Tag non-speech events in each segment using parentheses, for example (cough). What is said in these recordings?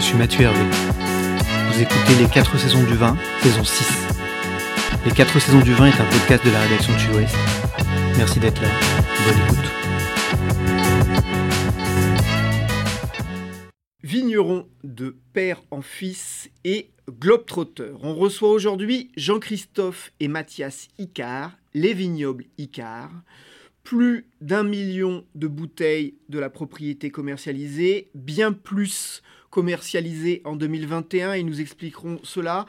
je suis Mathieu Hervé. Vous écoutez Les 4 saisons du vin, saison 6. Les 4 saisons du vin est un podcast de la rédaction de Sud-Ouest. Merci d'être là. Bonne écoute. Vigneron de père en fils et globetrotter. On reçoit aujourd'hui Jean-Christophe et Mathias Icard, les vignobles Icard. Plus d'un million de bouteilles de la propriété commercialisée, bien plus commercialisées en 2021, et nous expliquerons cela.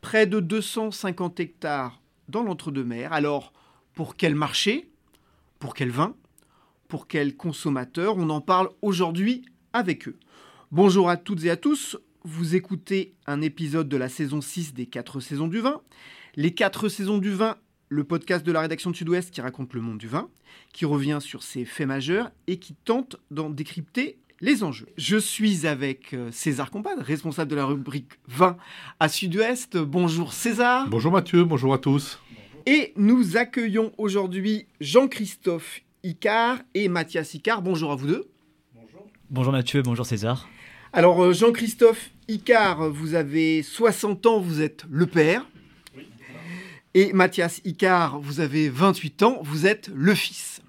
Près de 250 hectares dans l'entre-deux-mers. Alors, pour quel marché? Pour quel vin? Pour quel consommateur? On en parle aujourd'hui avec eux. Bonjour à toutes et à tous, vous écoutez un épisode de la saison 6 des 4 saisons du vin. Les 4 saisons du vin le podcast de la rédaction de Sud-Ouest qui raconte le monde du vin, qui revient sur ses faits majeurs et qui tente d'en décrypter les enjeux. Je suis avec euh, César Compad, responsable de la rubrique vin à Sud-Ouest. Bonjour César. Bonjour Mathieu, bonjour à tous. Et nous accueillons aujourd'hui Jean-Christophe Icard et Mathias Icard. Bonjour à vous deux. Bonjour. Bonjour Mathieu, bonjour César. Alors euh, Jean-Christophe Icard, vous avez 60 ans, vous êtes le père. Et Mathias Icard, vous avez 28 ans, vous êtes le fils.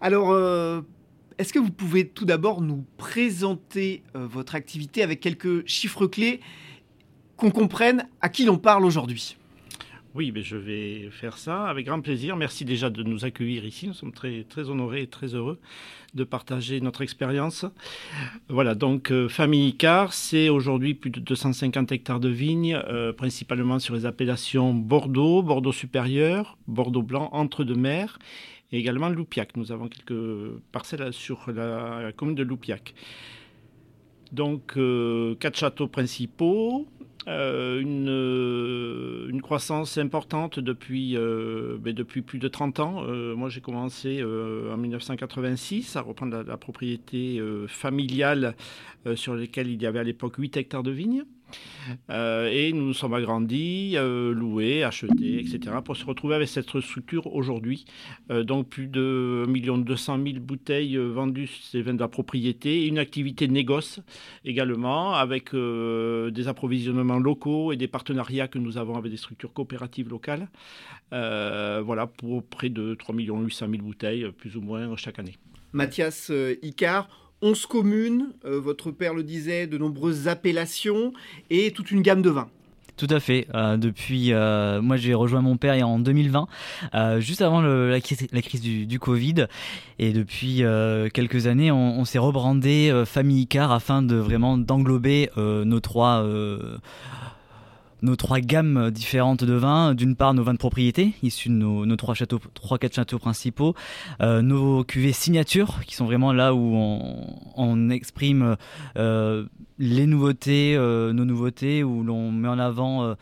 Alors, euh, est-ce que vous pouvez tout d'abord nous présenter euh, votre activité avec quelques chiffres clés qu'on comprenne à qui l'on parle aujourd'hui? Oui, mais je vais faire ça avec grand plaisir. Merci déjà de nous accueillir ici. Nous sommes très, honorés et très heureux de partager notre expérience. Voilà, donc euh, Famille Icar, c'est aujourd'hui plus de 250 hectares de vignes, euh, principalement sur les appellations Bordeaux, Bordeaux supérieur, Bordeaux blanc, entre-deux-mers, et également Loupiac. Nous avons quelques parcelles sur la, commune de Loupiac. Donc, euh, quatre châteaux principaux, euh, une, euh, une, croissance importante depuis, ben depuis plus de 30 ans. moi, j'ai commencé en 1986 à reprendre la, la propriété familiale sur laquelle il y avait à l'époque 8 hectares de vignes. Euh, et nous nous sommes agrandis, euh, loués, achetés, etc. pour se retrouver avec cette structure aujourd'hui. Euh, donc plus de 1 200 000 bouteilles vendues, c'est vins de la propriété, une activité négoce également avec des approvisionnements locaux et des partenariats que nous avons avec des structures coopératives locales. voilà, pour près de 3 800 000 bouteilles, plus ou moins chaque année. Mathias Icard, 11 communes, euh, votre père le disait, de nombreuses appellations et toute une gamme de vins. Tout à fait. Euh, depuis, euh, moi j'ai rejoint mon père en 2020, juste avant la, crise, du, Covid. Et depuis quelques années, on, s'est rebrandé Famille Icar afin de vraiment d'englober nos trois nos trois gammes différentes de vins. D'une part, nos vins de propriété, issus de nos, trois châteaux, trois quatre châteaux principaux, euh, nos cuvées signatures, qui sont vraiment là où on, exprime euh, les nouveautés, euh, nos nouveautés, où l'on met en avant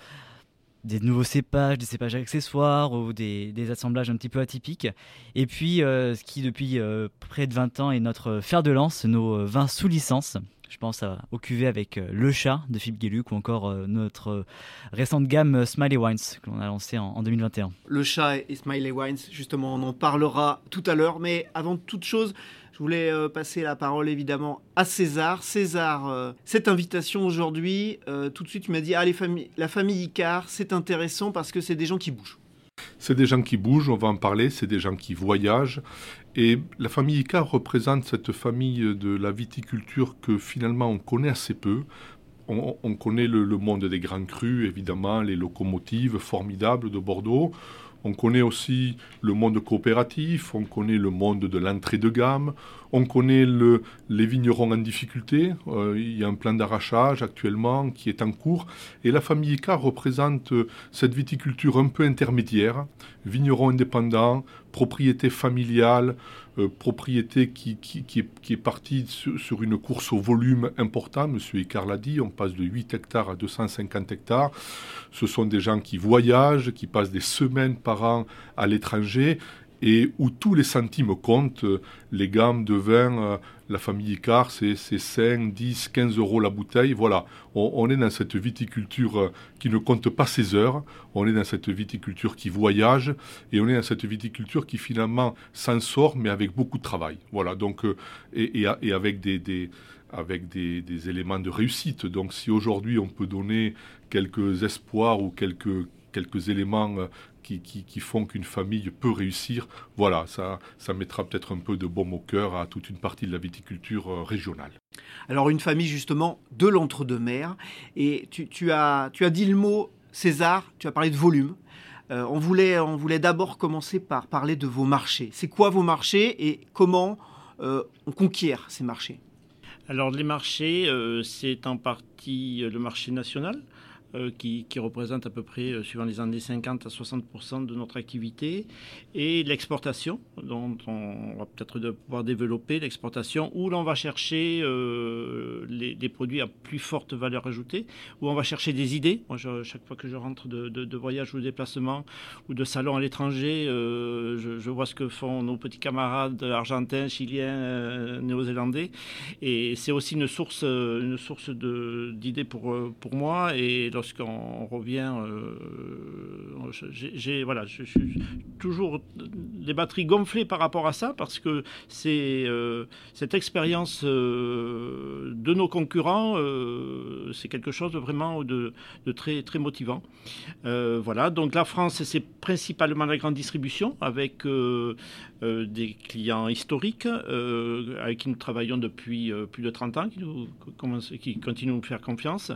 des nouveaux cépages, des cépages accessoires ou des, des, assemblages un petit peu atypiques. Et puis, ce qui depuis près de 20 ans est notre fer de lance, nos vins sous licence, je pense au cuvée avec euh, Le Chat de Philippe Gueluc ou encore euh, notre euh, récente gamme Smiley Wines qu'on a lancée en, 2021. Le Chat et Smiley Wines, justement, on en parlera tout à l'heure. Mais avant toute chose, je voulais passer la parole évidemment à César. César, cette invitation aujourd'hui, tout de suite tu m'as dit, ah, la famille Icar, c'est intéressant parce que c'est des gens qui bougent. C'est des gens qui bougent, on va en parler, c'est des gens qui voyagent. Et la famille Icar représente cette famille de la viticulture que finalement on connaît assez peu. on, connaît le, monde des grands crus, évidemment, les locomotives formidables de Bordeaux. On connaît aussi le monde coopératif, on connaît le monde de l'entrée de gamme, on connaît le, les vignerons en difficulté. Euh, il y a un plan d'arrachage actuellement qui est en cours. Et la famille Icard représente cette viticulture un peu intermédiaire, vignerons indépendants, propriété familiale, euh, propriété qui, est, partie sur, une course au volume important. Monsieur Icard l'a dit, on passe de 8 hectares à 250 hectares. Ce sont des gens qui voyagent, qui passent des semaines par an à l'étranger et où tous les centimes comptent. Les gammes de vin, euh, la famille Icard, c'est 5, 10, 15 euros la bouteille. Voilà, on, est dans cette viticulture euh, qui ne compte pas ses heures, on est dans cette viticulture qui voyage, et on est dans cette viticulture qui finalement s'en sort, mais avec beaucoup de travail. Voilà, donc, euh, et, avec des, avec des, éléments de réussite. Donc si aujourd'hui on peut donner quelques espoirs ou quelques, quelques éléments qui, font qu'une famille peut réussir. Voilà, ça, ça mettra peut-être un peu de baume au cœur à toute une partie de la viticulture euh, régionale. Alors une famille justement de l'entre-deux-mers, et tu, as, tu as dit le mot César, tu as parlé de volume. Euh, on voulait, on voulait d'abord commencer par parler de vos marchés. C'est quoi vos marchés et comment euh, on conquiert ces marchés? Alors les marchés, c'est en partie le marché national, euh, qui, représente à peu près, euh, suivant les années 50 à 60% de notre activité, et l'exportation, dont on va peut-être pouvoir développer l'exportation, où l'on va chercher euh, les, produits à plus forte valeur ajoutée, où on va chercher des idées. Moi, chaque fois que je rentre de, voyage ou de déplacement ou de salon à l'étranger, je, vois ce que font nos petits camarades argentins, chiliens, néo-zélandais, et c'est aussi une source, une source d'idées pour, pour moi. Et lorsqu'on revient, euh, j'ai voilà, je, suis toujours des batteries gonflées par rapport à ça parce que c'est euh, cette expérience euh, de nos concurrents, c'est quelque chose de vraiment de, très très motivant. voilà, donc la France, c'est principalement la grande distribution avec des clients historiques avec qui nous travaillons depuis plus de 30 ans, qui, nous, qui continuent de nous faire confiance.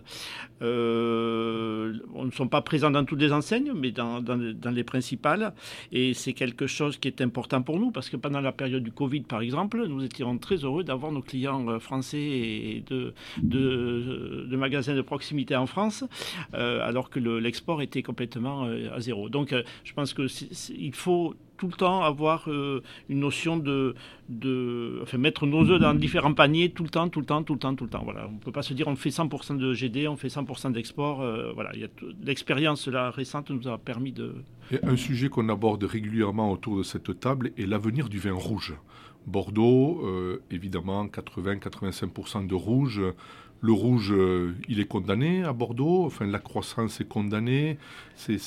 On ne sont pas présents dans toutes les enseignes, mais dans, les principales. Et c'est quelque chose qui est important pour nous, parce que pendant la période du Covid, par exemple, nous étions très heureux d'avoir nos clients euh, français et de, de, magasins de proximité en France, euh, alors que l'export était complètement à zéro. Donc je pense qu'il faut tout le temps avoir euh, une notion de, de, enfin, mettre nos œufs dans différents paniers tout le temps, tout le temps, tout le temps, tout le temps. Voilà, on ne peut pas se dire on fait 100% de GD, on fait 100% d'export. Euh, voilà, l'expérience récente nous a permis de. un sujet qu'on aborde régulièrement autour de cette table est l'avenir du vin rouge. Bordeaux, euh, évidemment, 80-85% de rouge. Le rouge, euh, il est condamné à Bordeaux. Enfin, la croissance est condamnée. C'est,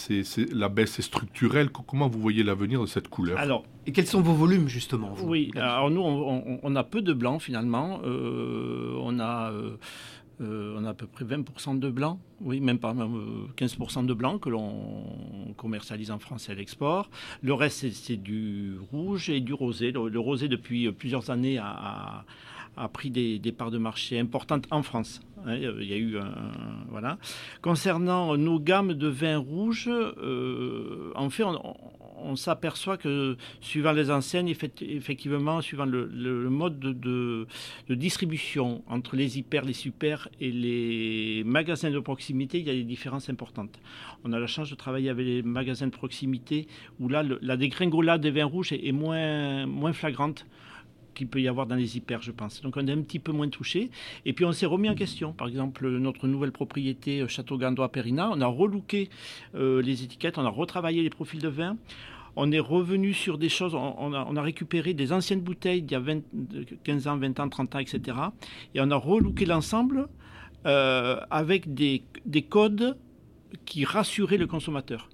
la baisse est structurelle. Comment vous voyez l'avenir de cette couleur? Alors, et quels sont vos volumes justement Oui, alors nous, on, a peu de blanc finalement. Euh, on a euh, on a à peu près 20% de blanc, oui, même pas, 15% de blanc que l'on commercialise en France et à l'export. Le reste, c'est du rouge et du rosé. Le, rosé, depuis plusieurs années, a a pris des, parts de marché importantes en France. Hein, il y a eu voilà. Concernant nos gammes de vins rouges, euh, en fait, on, s'aperçoit que suivant les enseignes, effectivement, suivant le, mode de, distribution entre les hyper, les super et les magasins de proximité, il y a des différences importantes. On a la chance de travailler avec les magasins de proximité où là, la dégringolade des vins rouges est, moins flagrante qu'il peut y avoir dans les hyper, je pense. Donc on est un petit peu moins touché. Et puis on s'est remis en question. Par exemple, notre nouvelle propriété euh, Château Gandois Périna, on a relooké euh, les étiquettes, on a retravaillé les profils de vin. On est revenu sur des choses, on, a, récupéré des anciennes bouteilles d'il y a 15 ans, 20 ans, 30 ans, etc. Et on a relooké l'ensemble euh, avec des codes qui rassuraient le consommateur.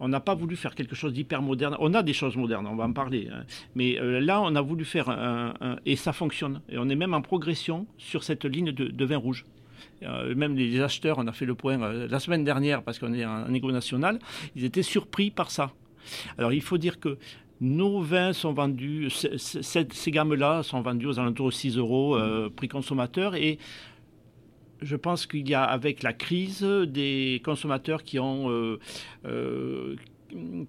On n'a pas voulu faire quelque chose d'hyper moderne. On a des choses modernes, on va en parler. Hein. Mais euh, là, on a voulu faire un, Et ça fonctionne. Et on est même en progression sur cette ligne de, vin rouge. Euh, même les acheteurs, on a fait le point euh, la semaine dernière parce qu'on est en, égo national, ils étaient surpris par ça. Alors il faut dire que nos vins sont vendus, ces gammes-là sont vendues aux alentours de 6 euros prix consommateur et je pense qu'il y a avec la crise des consommateurs qui ont euh, euh,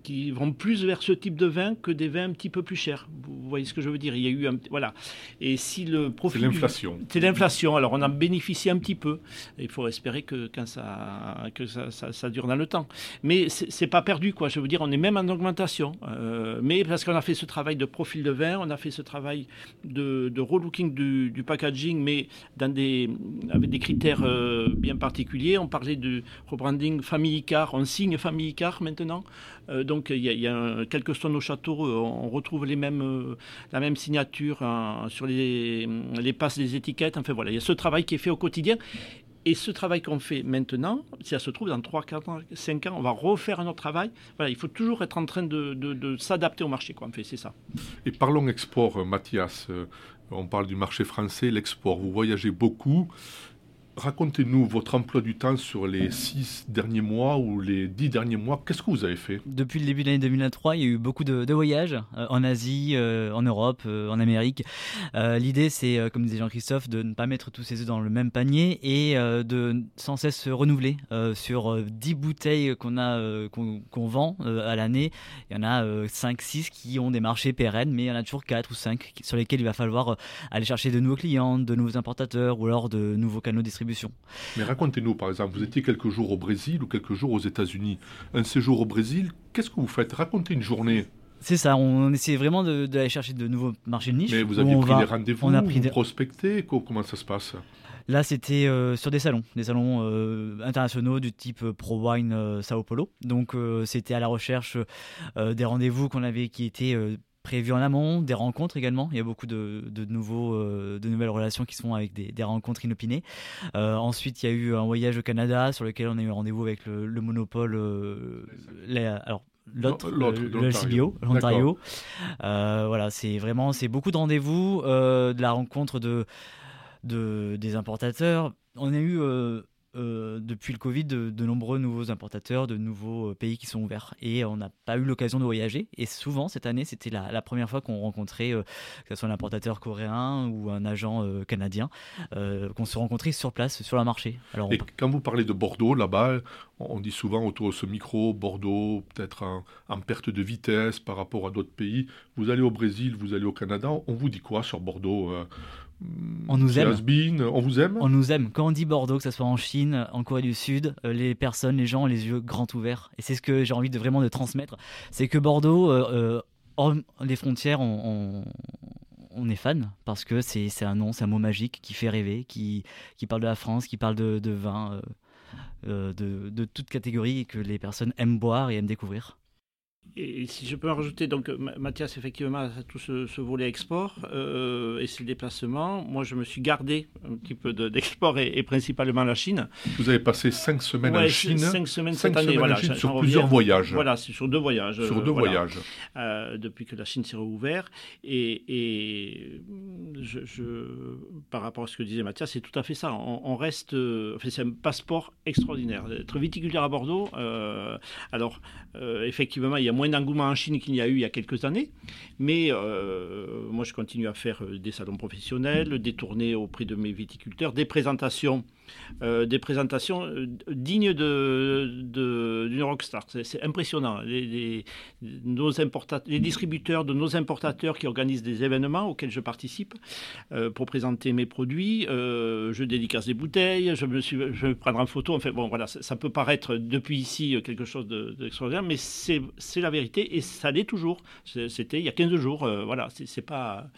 qui vont plus vers ce type de vin que des vins un petit peu plus chers. Vous voyez ce que je veux dire Il y a eu un, voilà. Et si le profit, c'est l'inflation. C'est l'inflation. Alors on en bénéficie un petit peu. Il faut espérer que quand ça que ça, ça, dure dans le temps. Mais c'est pas perdu quoi. Je veux dire, on est même en augmentation. Euh, mais parce qu'on a fait ce travail de profil de vin, on a fait ce travail de, de relooking du, du, packaging, mais dans des avec des critères euh, bien particuliers. On parlait de rebranding famille car. On signe famille car maintenant. Euh, donc y a, quelques soit nos châteaux, euh, on retrouve les euh, la même signature hein, sur les, les passes des étiquettes. Enfin voilà, il y a ce travail qui est fait au quotidien. Et ce travail qu'on fait maintenant, si ça se trouve dans 3, 4 5 ans, on va refaire un autre travail. Voilà, il faut toujours être en train de, de, s'adapter au marché. Quoi. En fait, c'est ça. Et parlons export, Mathias. On parle du marché français, l'export. Vous voyagez beaucoup. Racontez-nous votre emploi du temps sur les six derniers mois ou les dix derniers mois. Qu'est-ce que vous avez fait? Depuis le début de l'année 2023, il y a eu beaucoup de, voyages euh, en Asie, euh, en Europe, euh, en Amérique. L'idée, c'est, comme disait Jean-Christophe, de ne pas mettre tous ses œufs dans le même panier et de sans cesse se renouveler. sur 10 bouteilles qu'on a, qu'on vend à l'année, il y en a 5-6 qui ont des marchés pérennes, mais il y en a toujours 4 ou 5 sur lesquels il va falloir aller chercher de nouveaux clients, de nouveaux importateurs ou alors de nouveaux canaux de distribution mais racontez-nous, par exemple, vous étiez quelques jours au Brésil ou quelques jours aux États-Unis. Un séjour au Brésil, qu'est-ce que vous faites? Racontez une journée. C'est ça, on essayait vraiment d'aller chercher de nouveaux marchés de niche. Mais vous aviez pris des rendez-vous, on a pris des... prospecté, comment ça se passe? Là, c'était euh, sur des salons, des salons euh, internationaux du type euh, Pro Wine Sao Paulo. Donc, c'était à la recherche des rendez-vous qu'on avait qui étaient prévues en amont, des rencontres également. Il y a beaucoup de, de nouveaux, euh, de nouvelles relations qui se font avec des, des rencontres inopinées. Euh, ensuite, il y a eu un voyage au Canada sur lequel on a eu rendez-vous avec le, le monopole. Euh, les, alors l'autre, le CBO, l'Ontario. Voilà, c'est vraiment, c'est beaucoup de rendez-vous, euh, de la rencontre de, de des importateurs. On a eu euh, depuis le Covid de, nombreux nouveaux importateurs, de nouveaux euh, pays qui sont ouverts. Et on n'a pas eu l'occasion de voyager. Et souvent, cette année, c'était la, première fois qu'on rencontrait, euh, que ce soit un importateur coréen ou un agent canadien, qu'on se rencontrait sur place, sur le marché. Alors, et quand vous parlez de Bordeaux, là-bas, on dit souvent autour de ce micro, Bordeaux, peut-être en, perte de vitesse par rapport à d'autres pays. Vous allez au Brésil, vous allez au Canada, on vous dit quoi sur Bordeaux on nous aime. on vous aime On nous aime. Quand on dit Bordeaux, que ce soit en Chine, en Corée du Sud, euh, les personnes, les gens ont les yeux grands ouverts. Et c'est ce que j'ai envie de vraiment de transmettre. C'est que Bordeaux, euh, euh, hors les frontières, on, est fan parce que c'est un nom, c'est un mot magique qui fait rêver, qui, qui parle de la France, qui parle de, vin, de, de toute catégorie que les personnes aiment boire et aiment découvrir. Et si je peux en rajouter, donc Mathias, effectivement, a tout ce, volet export euh, et ses déplacements. Moi, je me suis gardé un petit peu d'export et, principalement la Chine. Vous avez passé cinq semaines en Chine. Cinq semaines cette année, voilà. sur plusieurs voyages. Voilà, sur deux voyages. Sur deux voyages. Euh, depuis que la Chine s'est rouverte. Et, et je, par rapport à ce que disait Mathias, c'est tout à fait ça. On, reste. Enfin, c'est un passeport extraordinaire. Être viticulteur à Bordeaux, euh, alors, effectivement, il y a moins d'engouement en Chine qu'il y a eu il y a quelques années. Mais euh, moi, je continue à faire euh, des salons professionnels, des tournées auprès de mes viticulteurs, des présentations euh, des présentations euh, dignes d'une de, rockstar. C'est impressionnant. Les, nos les distributeurs de nos importateurs qui organisent des événements auxquels je participe euh, pour présenter mes produits, je dédicace des bouteilles, je me je vais prendre en photo. Enfin bon, voilà, ça, peut paraître depuis ici quelque chose d'extraordinaire, mais c'est la vérité et ça l'est toujours. C'était il y a 15 jours. voilà, c'est pas.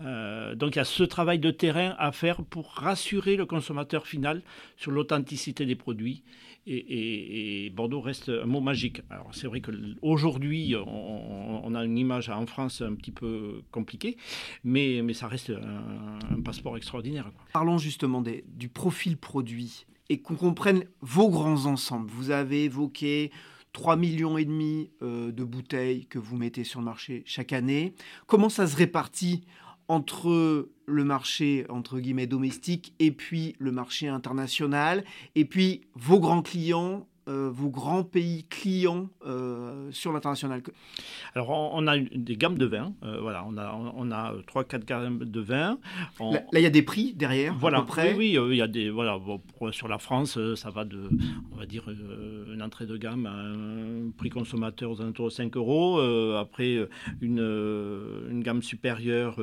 donc il y a ce travail de terrain à faire pour rassurer le consommateur final sur l'authenticité des produits. Et, Bordeaux reste un mot magique. Alors c'est vrai qu'aujourd'hui, on, a une image en France un petit peu compliquée, mais, mais ça reste un, passeport extraordinaire. Parlons justement du profil produit et qu'on comprenne vos grands ensembles. Vous avez évoqué 3 millions et demi euh, de bouteilles que vous mettez sur le marché chaque année. Comment ça se répartit entre le marché entre guillemets domestique et puis le marché international. Et puis vos grands clients euh, vos grands pays clients euh, sur l'international Alors, on, a des gammes de vins. voilà, on a, on a 3-4 gammes de vins. Là, il y a des prix derrière Voilà, à peu près. oui, oui, il y a des. Voilà, sur la France, ça va de, on va dire, une entrée de gamme à un prix consommateur aux alentours de 5 euros. après, une, une gamme supérieure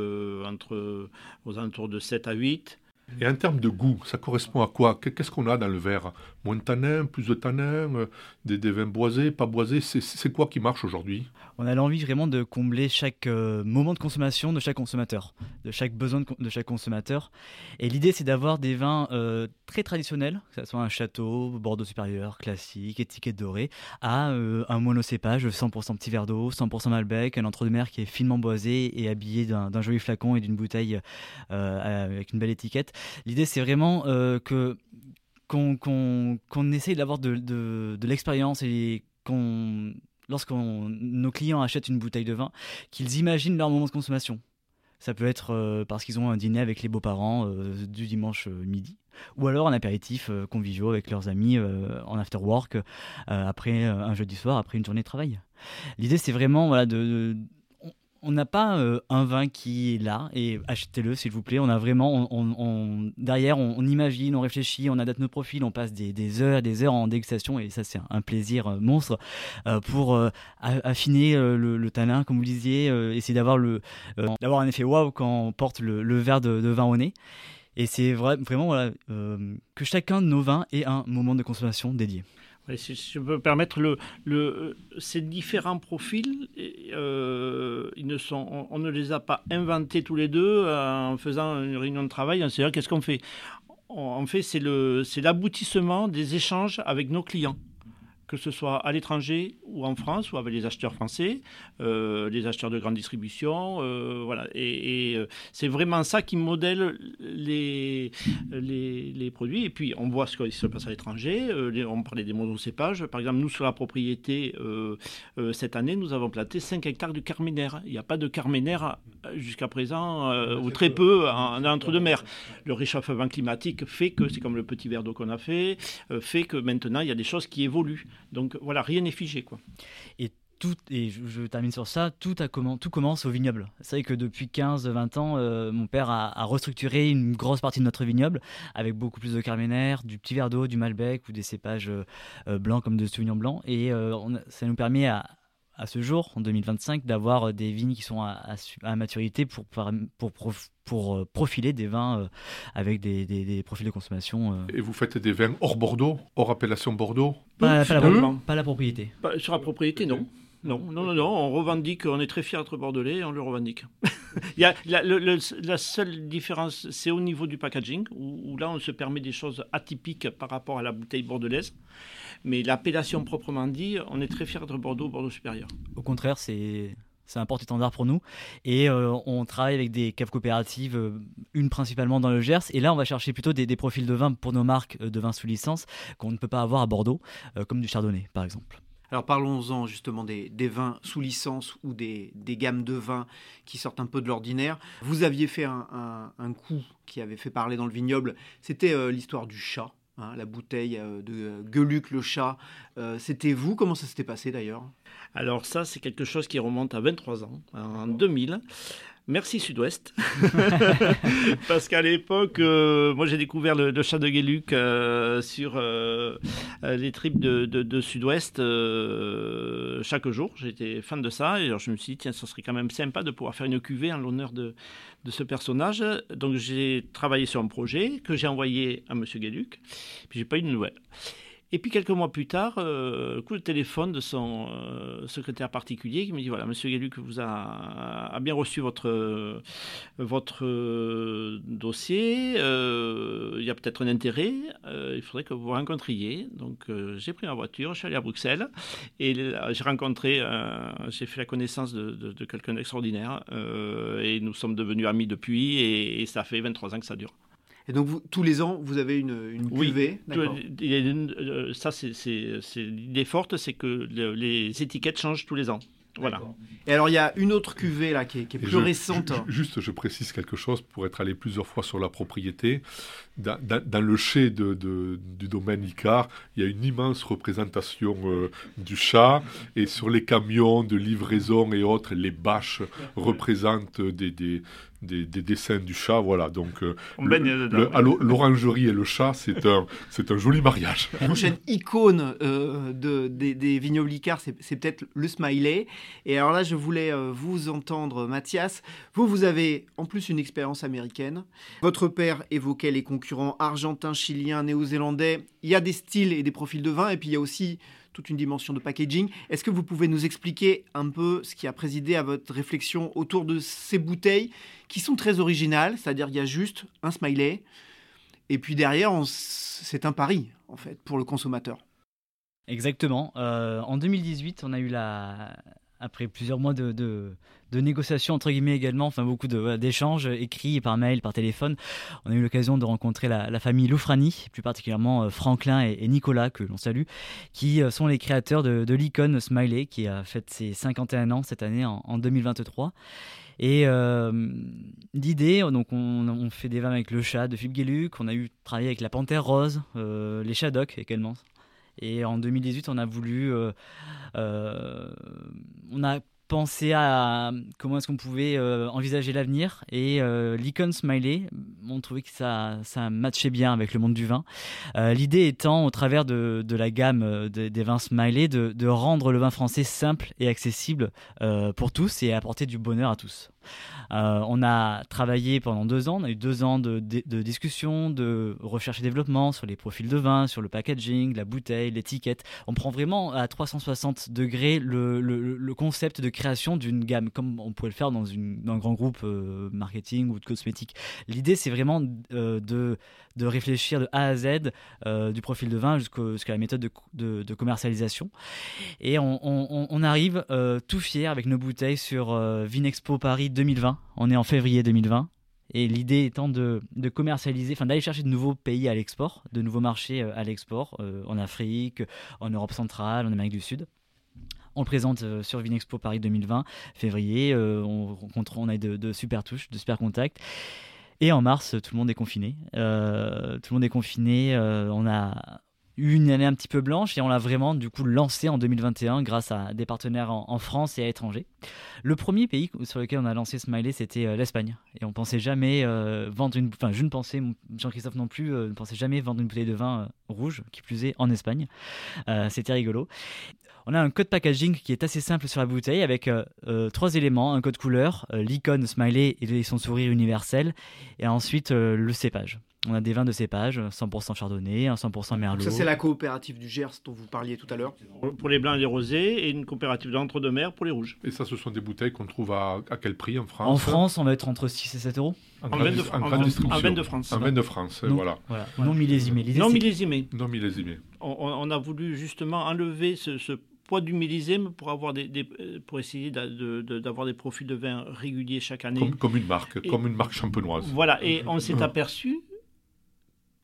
entre, aux alentours de 7 à 8. Et en termes de goût, ça correspond à quoi? Qu'est-ce qu'on a dans le verre? Moins de tanin, plus de tanin, euh, des, vins boisés, pas boisés? C'est quoi qui marche aujourd'hui? On a l'envie vraiment de combler chaque euh, moment de consommation de chaque consommateur, de chaque besoin de, chaque consommateur. Et l'idée, c'est d'avoir des vins euh, très traditionnels, que ce soit un château, Bordeaux supérieur, classique, étiquette dorée, à un monocépage, 100% petit verre d'eau, 100% Malbec, un entre-deux-mer qui est finement boisé et habillé d'un joli flacon et d'une bouteille avec une belle étiquette. L'idée, c'est vraiment euh, que qu'on essaye d'avoir de, de, l'expérience et qu'on lorsqu'on nos clients achètent une bouteille de vin, qu'ils imaginent leur moment de consommation. Ça peut être euh, parce qu'ils ont un dîner avec les beaux-parents euh, du dimanche midi, ou alors un apéritif convivial avec leurs amis en after work après un jeudi soir, après une journée de travail. L'idée, c'est vraiment voilà, de, on n'a pas euh, un vin qui est là et achetez-le s'il vous plaît. On a vraiment, derrière, on, imagine, on réfléchit, on adapte nos profils, on passe des, heures et des heures en dégustation et ça c'est un plaisir euh, monstre euh, pour affiner le, le, talent, comme vous le disiez, essayer d'avoir le, un effet waouh quand on porte le, verre de, vin au nez. Et c'est vraiment voilà, que chacun de nos vins ait un moment de consommation dédié si je peux me permettre, le, le, ces différents profils, euh, ils ne sont, on, ne les a pas inventés tous les deux en faisant une réunion de travail. C'est-à-dire, qu'est-ce qu'on fait? En fait, c'est l'aboutissement des échanges avec nos clients que ce soit à l'étranger ou en France ou avec les acheteurs français, euh, les acheteurs de grande distribution, euh, voilà. Et, euh, c'est vraiment ça qui modèle les, les, produits. Et puis on voit ce qui se passe à l'étranger. on parlait des monocépages. Par exemple, nous sur la propriété cette année, nous avons planté 5 hectares de carménère. Il n'y a pas de carménère jusqu'à présent ou très peu en, entre-deux-mers. Le réchauffement climatique fait que c'est comme le petit verre d'eau qu'on a fait, fait que maintenant il y a des choses qui évoluent. Donc voilà, rien n'est figé. Quoi. Et tout, et je, termine sur ça, tout, a tout commence au vignoble. C'est vrai que depuis 15-20 ans, euh, mon père a, restructuré une grosse partie de notre vignoble avec beaucoup plus de carménère, du petit verre d'eau, du malbec ou des cépages euh, euh, blancs comme de sauvignon blanc. Et ça nous permet à, à ce jour, en 2025, d'avoir des vignes qui sont à, à, maturité pour, pour, pour, pour, profiler des vins avec des, des, profils de consommation. Et vous faites des vins hors Bordeaux, hors appellation Bordeaux? Pas, pas, la, pas, la, propriété. sur la propriété, non. Non, non, non, non, on revendique, on est très fiers d'être bordelais, on le revendique. (laughs) Il y a, la, la, seule différence, c'est au niveau du packaging, où, là on se permet des choses atypiques par rapport à la bouteille bordelaise. Mais l'appellation proprement dit, on est très fiers d'être Bordeaux, Bordeaux supérieur. Au contraire, c'est c'est un porte-étendard pour nous. Et euh, on travaille avec des caves coopératives, euh, une principalement dans le Gers. Et là, on va chercher plutôt des, des profils de vin pour nos marques euh, de vin sous licence qu'on ne peut pas avoir à Bordeaux, comme du Chardonnay, par exemple. Alors parlons-en justement des, vins sous licence ou des, gammes de vins qui sortent un peu de l'ordinaire. Vous aviez fait un, coup qui avait fait parler dans le vignoble, c'était euh, l'histoire du chat. Hein, la bouteille euh, de euh, Gueluc le chat. c'était vous? Comment ça s'était passé d'ailleurs? Alors ça, c'est quelque chose qui remonte à 23 ans, en 2000. Merci Sud-Ouest. (laughs) Parce qu'à l'époque, euh, moi j'ai découvert le, chat de Guéluc euh, sur euh, les tripes de, Sud-Ouest chaque jour. J'étais fan de ça et alors je me suis dit, tiens, ça serait quand même sympa de pouvoir faire une cuvée en l'honneur de, ce personnage. Donc j'ai travaillé sur un projet que j'ai envoyé à Monsieur Guéluc, puis j'ai pas eu de nouvelles. Et puis quelques mois plus tard, euh, coup de téléphone de son euh, secrétaire particulier qui me dit voilà, Monsieur Guéluc vous a, bien reçu votre votre euh, dossier. il y a peut-être un intérêt. il faudrait que vous vous rencontriez. Donc j'ai pris ma voiture, je suis allé à Bruxelles et j'ai rencontré, j'ai fait la connaissance de, quelqu'un d'extraordinaire et nous sommes devenus amis depuis et ça fait 23 ans que ça dure. Et donc, vous, tous les ans, vous avez une, une cuvée euh, Ça, c'est l'idée forte, c'est que les étiquettes changent tous les ans. Voilà. Et alors, il y a une autre cuvée là qui est, qui est plus je- récente. ju- Juste, je précise quelque chose pour être allé plusieurs fois sur la propriété. Dans, dans- dans le chai de, de- du domaine Icar, il y a une immense représentation euh, du chat. Et sur les camions de livraison et autres, les bâches (laughs) représentent des, des, des- des dessins du chat. Voilà, donc euh, l'orangerie et le chat, c'est un, joli mariage. La prochaine icône euh, de, des, des vignobles c'est c'est peut-être le smiley. Et alors là, je voulais euh, vous entendre, Mathias. Vous, vous avez en plus une expérience américaine. Votre père évoquait les concurrents argentins, chiliens, néo-zélandais. Il y a des styles et des profils de vin, et puis il y a aussi toute une dimension de packaging. Est-ce que vous pouvez nous expliquer un peu ce qui a présidé à votre réflexion autour de ces bouteilles qui sont très originales, c'est-à-dire qu'il y a juste un smiley, et puis derrière, c'est un pari, en fait, pour le consommateur? Exactement. Euh, en 2018, on a eu la. Après plusieurs mois de, de, négociations, entre guillemets également, enfin beaucoup d'échanges écrits par mail, par téléphone, on a eu l'occasion de rencontrer la, famille Loufrani, plus particulièrement euh, Franklin et, Nicolas, que l'on salue, qui euh, sont les créateurs de, l'icône Smiley, qui a fait ses 51 ans cette année, en, en 2023. Et euh, l'idée, donc on, fait des vins avec le chat de Philippe Guéluc, on a eu travaillé avec la Panthère Rose, euh, les Shadocks également. Et en 2018, on a voulu, euh, euh, on a pensé à comment est-ce qu'on pouvait euh, envisager l'avenir et euh, l'icône Smiley, on trouvait que ça, ça matchait bien avec le monde du vin. L'idée étant, au travers de, de la gamme de- des vins Smiley, de, rendre le vin français simple et accessible pour tous et apporter du bonheur à tous. Euh, on a travaillé pendant deux ans, on a eu deux ans de, de, de discussion, de recherche et développement sur les profils de vin, sur le packaging, la bouteille, l'étiquette. On prend vraiment à 360 degrés le, le, concept de création d'une gamme, comme on pourrait le faire dans, un grand groupe euh, marketing ou de cosmétiques. L'idée, c'est vraiment euh, de, de réfléchir de A à Z, euh, du profil de vin jusqu'à la méthode de, commercialisation. Et on, arrive euh, tout fier avec nos bouteilles sur euh, Vinexpo Paris 2020. On est en février 2020. Et l'idée étant de, commercialiser, enfin d'aller chercher de nouveaux pays à l'export, de nouveaux marchés à l'export, en Afrique, en Europe centrale, en Amérique du Sud. On le présente sur Vinexpo Paris 2020, février. on rencontre, on a de super touches, de super contacts. Et en mars, tout le monde est confiné. Euh, tout le monde est confiné. euh, on a une année un petit peu blanche et on l'a vraiment du coup lancé en 2021 grâce à des partenaires en, France et à l'étranger. Le premier pays sur lequel on a lancé Smiley, c'était euh, l'Espagne. Et on pensait jamais euh, vendre une. Enfin, je ne pensais, Jean-Christophe non plus, euh, ne pensait jamais vendre une bouteille de vin rouge, qui plus est en Espagne. C'était rigolo. On a un code packaging qui est assez simple sur la bouteille avec trois éléments un code couleur, l'icône Smiley et son sourire universel, et ensuite le cépage. On a des vins de cépage, 100% chardonnay, un 100% merlot. Ça, c'est la coopérative du Gers dont vous parliez tout à l'heure. Pour- les blancs et les rosés, et une coopérative d'entre-deux-mer pour les rouges. Et ça, ce sont des bouteilles qu'on trouve à, à quel prix en France En France, on va être entre 6 et 7 euros. En, vin de, en en- vin de France. En vin de France, Non. voilà. Voilà. Non millésimé. Non millésimé. Non millésimé. On, a voulu justement enlever ce, ce poids du millésime pour, avoir des, des- euh, pour essayer de- d'avoir des profils de vin réguliers chaque année. Comme, comme une marque, Et- comme une marque champenoise. Voilà, et on s'est Mhm. aperçu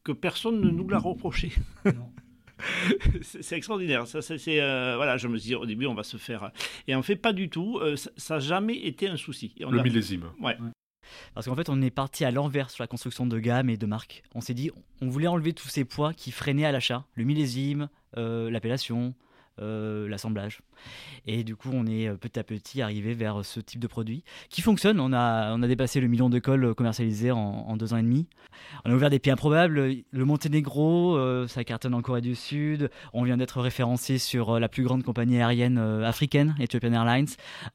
que personne ne nous l'a reproché. Non. (laughs) c'est extraordinaire. Ça, c'est, euh, voilà, je me dis au début, on va se faire. Et en fait, pas du tout. euh, ça n'a jamais été un souci. Et on Le a- millésime. Ouais. Parce qu'en fait, on est parti à l'envers sur la construction de gamme et de marque. On s'est dit, on voulait enlever tous ces poids qui freinaient à l'achat. Le millésime, euh, l'appellation, euh, l'assemblage. Et du coup, on est euh, petit à petit arrivé vers ce type de produit qui fonctionne. On a, on a dépassé le million de cols commercialisés en, deux ans et demi. On a ouvert des pays improbables. Le Monténégro, euh, ça cartonne en Corée du Sud. On vient d'être référencé sur euh, la plus grande compagnie aérienne euh, africaine, Ethiopian Airlines.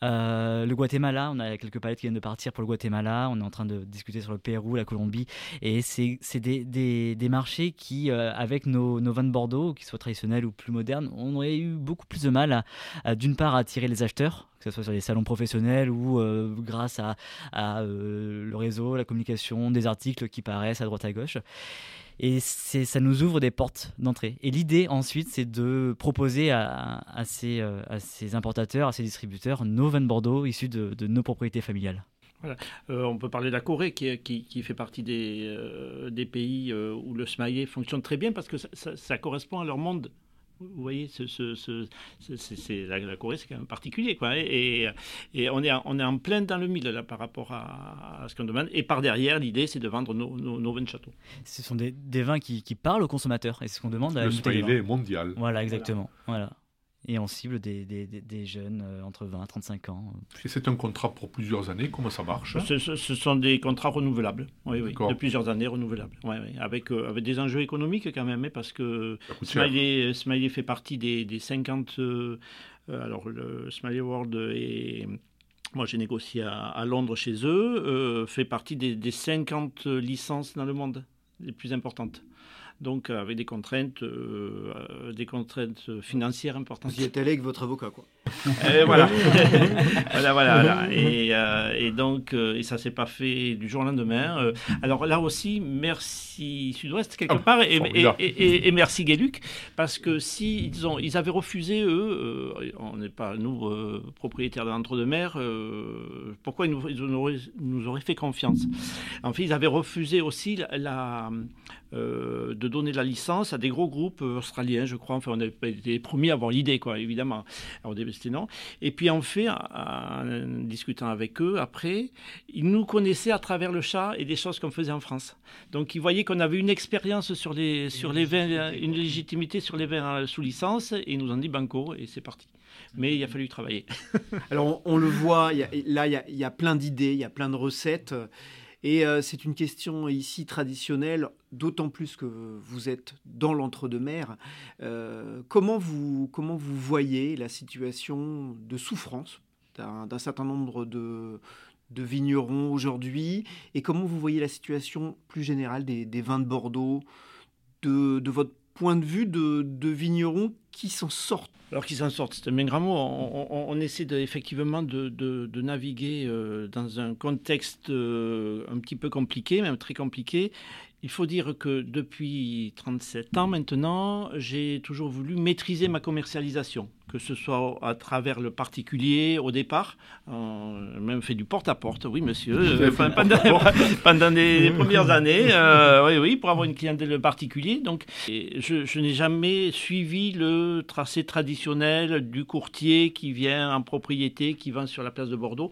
Euh, le Guatemala, on a quelques palettes qui viennent de partir pour le Guatemala. On est en train de discuter sur le Pérou, la Colombie. Et c'est des, des, des marchés qui, euh, avec nos, nos vins de Bordeaux, qu'ils soient traditionnels ou plus modernes, on aurait eu beaucoup plus de mal d'une part, à attirer les acheteurs, que ce soit sur les salons professionnels ou euh, grâce à, euh, le réseau, la communication, des articles qui paraissent à droite à gauche. Et ça nous ouvre des portes d'entrée. Et l'idée ensuite, c'est de proposer à, euh, ces importateurs, à ces distributeurs, nos vins de Bordeaux issus de, nos propriétés familiales. On peut parler de la Corée qui, fait partie des, pays où le smiley fonctionne très bien parce que ça correspond à leur monde Vous voyez, ce, ce, c'est, la, Corée, c'est quand même particulier. Quoi. Et, et, on, est, on est en plein dans le mille là, par rapport à, ce qu'on demande. Et par derrière, l'idée, c'est de vendre nos, nos, vins de château. Ce sont des, des vins qui, qui, parlent aux consommateurs. Et c'est ce qu'on demande à Le smiley mondial. Voilà, exactement. voilà et on cible des, des, des jeunes euh, entre 20 et 35 ans. Et c'est un contrat pour plusieurs années, comment ça marche ce, ce, sont des contrats renouvelables, oui, oui, de plusieurs années renouvelables, oui, oui. Avec, euh, avec des enjeux économiques quand même, hein, parce que Smiley, Smiley, fait partie des, des 50... Euh, alors le Smiley World est... Moi, j'ai négocié à, Londres chez eux, fait partie des, des 50 licences dans le monde les plus importantes donc euh, avec des contraintes, euh, euh, des contraintes financières importantes. Vous y êtes allé avec votre avocat, quoi. (laughs) Et (laughs) voilà. voilà, voilà, Et, et, donc, et ça s'est pas fait du jour au lendemain. alors là aussi, merci Sud-Ouest quelque ah, part et, et, merci Guéluc parce que si ils, ont, ils avaient refusé eux, on n'est pas nous propriétaires de l'entre-deux-mer, pourquoi ils, nous, ils auraient, nous auraient fait confiance? En fait, ils avaient refusé aussi la euh, de donner la licence à des gros groupes euh, australiens, je crois. Enfin, on avait été promis à avoir l'idée, quoi, évidemment. Alors, c'était non. Et puis, en fait, en, discutant avec eux, après, ils nous connaissaient à travers le chat et des choses qu'on faisait en France. Donc, ils voyaient qu'on avait une expérience sur les, sur les vins, une légitimité sur les vins sous licence, et ils nous ont dit banco, et c'est parti mais il a fallu travailler. (laughs) Alors on, le voit, là il y, a, plein d'idées, il y a plein de recettes. Et euh, c'est une question ici traditionnelle, d'autant plus que vous êtes dans l'entre-deux-mer. Euh, comment, vous, comment vous voyez la situation de souffrance d'un certain nombre de, de vignerons aujourd'hui? Et comment vous voyez la situation plus générale des, des vins de Bordeaux, de, de, votre point de vue de, vignerons qui s'en sortent. Alors qu'ils s'en sortent, c'est un bien grand mot. On, essaie de, effectivement de, de, naviguer euh, dans un contexte euh, un petit peu compliqué, même très compliqué, il faut dire que depuis 37 ans maintenant, j'ai toujours voulu maîtriser ma commercialisation, que ce soit à travers le particulier au départ, euh, même fait du porte-à-porte, oui monsieur, euh, pendant, les, (laughs) premières années, euh, oui, oui, pour avoir une clientèle particulier. Donc, je, n'ai jamais suivi le tracé traditionnel du courtier qui vient en propriété, qui vend sur la place de Bordeaux,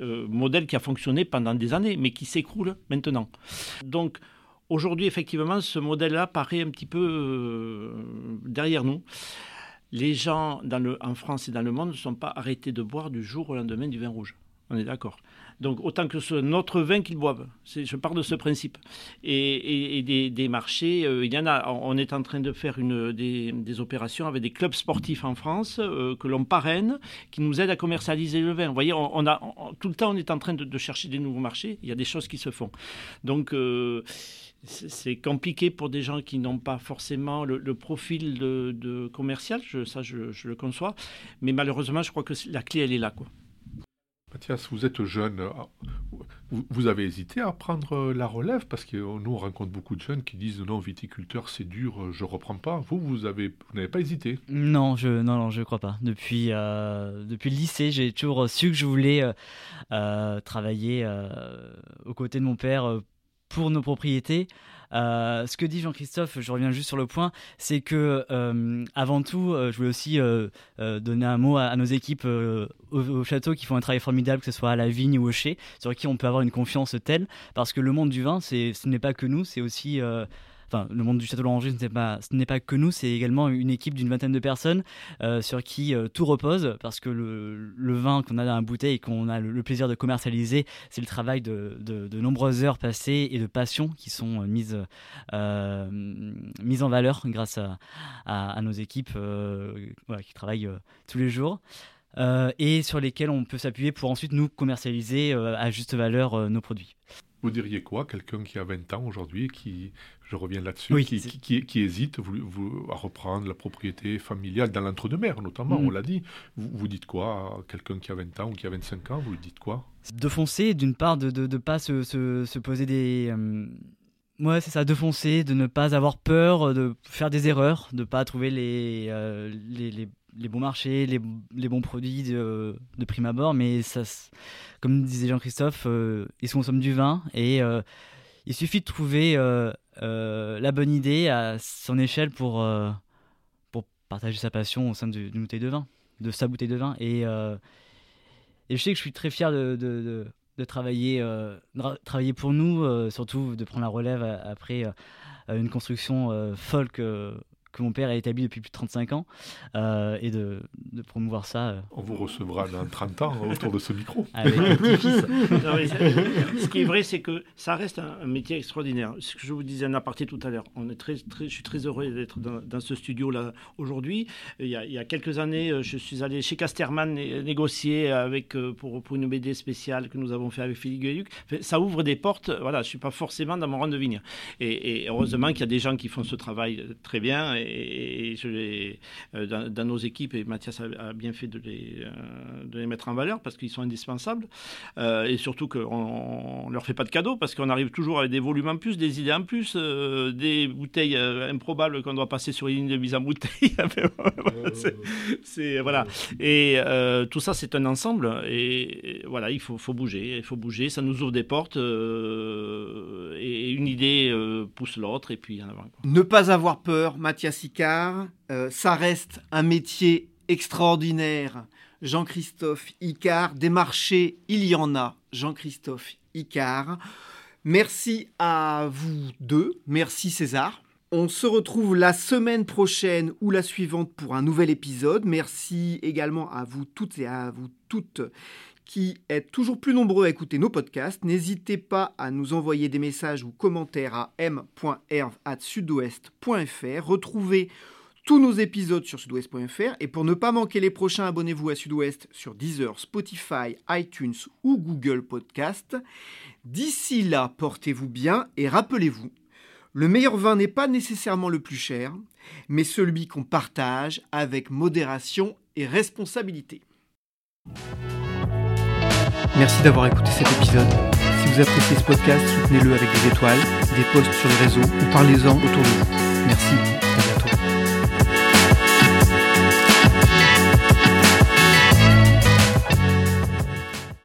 modèle qui a fonctionné pendant des années, mais qui s'écroule maintenant. Donc, Aujourd'hui, effectivement, ce modèle-là paraît un petit peu euh, derrière nous. Les gens en France et dans le monde ne sont pas arrêtés de boire du jour au lendemain du vin rouge. On est d'accord. Donc autant que ce notre vin qu'ils boivent. Je pars de ce principe. Et, des, marchés, euh, il y en a. On est en train de faire des, opérations avec des clubs sportifs en France euh, que l'on parraine, qui nous aident à commercialiser le vin. Vous voyez, tout le temps, on est en train de, chercher des nouveaux marchés. Il y a des choses qui se font. Donc c'est compliqué pour des gens qui n'ont pas forcément le, profil de, commercial, ça je, le conçois, mais malheureusement je crois que la clé elle est là. Quoi. Mathias, vous êtes jeune, vous, avez hésité à prendre la relève parce que nous on rencontre beaucoup de jeunes qui disent non viticulteur c'est dur, je reprends pas. Vous vous avez n'avez pas hésité? Non je non non je crois pas. Depuis euh, depuis le lycée j'ai toujours su que je voulais euh, euh, travailler aux côtés de mon père pour nos propriétés. Euh, ce que dit Jean-Christophe, je reviens juste sur le point, c'est que euh, avant tout, euh, je voulais aussi donner un mot à, nos équipes au, château qui font un travail formidable, que ce soit à la vigne ou au chai, sur qui on peut avoir une confiance telle, parce que le monde du vin, ce n'est pas que nous, c'est aussi le monde du Château Lauranger, ce n'est pas, ce n'est pas que nous, c'est également une équipe d'une vingtaine de personnes euh, sur qui euh, tout repose, parce que le, vin qu'on a dans la bouteille et qu'on a le, plaisir de commercialiser, c'est le travail de, de, nombreuses heures passées et de passion qui sont euh, mises, mises en valeur grâce à, à, nos équipes qui travaillent tous les jours. et sur lesquelles on peut s'appuyer pour ensuite nous commercialiser à juste valeur nos produits. Vous diriez quoi Quelqu'un qui a 20 ans aujourd'hui, qui, je reviens là-dessus, qui, qui, hésite vous, à reprendre la propriété familiale dans l'entre-deux-mer, notamment, mm. on l'a dit. Vous, vous, dites quoi à quelqu'un qui a 20 ans ou qui a 25 ans Vous lui dites quoi? De foncer, d'une part, de ne pas se, se, poser des. Euh, ouais, c'est ça, de foncer, de ne pas avoir peur, de faire des erreurs, de ne pas trouver les, euh, les, les les bons marchés, les, bons produits de, prime abord, mais ça, comme disait Jean-Christophe, euh, ils consomment du vin et euh, il suffit de trouver euh, la bonne idée à son échelle pour, pour partager sa passion au sein d'une bouteille de vin, de sa bouteille de vin. Et, je sais que je suis très fier de, travailler, travailler pour nous, surtout de prendre la relève après une construction folk que mon père a établi depuis plus de 35 ans euh, et de, de, promouvoir ça. Euh. On vous recevra dans 30 ans autour de ce micro. (laughs) Avec ce qui est vrai, c'est que ça reste un, métier extraordinaire. Ce que je vous disais en aparté tout à l'heure, on est très, très, je suis très heureux d'être dans, dans, ce studio-là aujourd'hui. Il, il, y a quelques années, euh, je suis allé chez Casterman négocier avec, pour, pour une BD spéciale que nous avons fait avec Philippe Gueluc. Ça ouvre des portes. Voilà, je ne suis pas forcément dans mon rang de vigne. Et, et heureusement qu'il y a des gens qui font ce travail très bien et, je euh, dans, nos équipes, et Mathias a, bien fait de les, euh, de les, mettre en valeur parce qu'ils sont indispensables. Euh, et surtout qu'on ne leur fait pas de cadeaux parce qu'on arrive toujours avec des volumes en plus, des idées en plus, des bouteilles improbables qu'on doit passer sur une ligne de mise en bouteille. (laughs) c'est, voilà. Et tout ça, c'est un ensemble. Et, voilà, il faut, faut, bouger. Il faut bouger. Ça nous ouvre des portes. et une idée pousse l'autre. Et puis en avant. Ne pas avoir peur, Mathias Icard. Euh, ça reste un métier extraordinaire. Jean-Christophe Icard. Des marchés, il y en a. Jean-Christophe Icard. Merci à vous deux. Merci César. On se retrouve la semaine prochaine ou la suivante pour un nouvel épisode. Merci également à vous toutes et à vous toutes qui êtes toujours plus nombreux à écouter nos podcasts. N'hésitez pas à nous envoyer des messages ou commentaires à m.herve.sudouest.fr. Retrouvez tous nos épisodes sur sudouest.fr et pour ne pas manquer les prochains, abonnez-vous à Sudouest sur Deezer, Spotify, iTunes ou Google Podcast. D'ici là, portez-vous bien et rappelez-vous, le meilleur vin n'est pas nécessairement le plus cher, mais celui qu'on partage avec modération et responsabilité. Merci d'avoir écouté cet épisode. Si vous appréciez ce podcast, soutenez-le avec des étoiles, des posts sur les réseaux ou parlez-en autour de vous. Merci, à bientôt.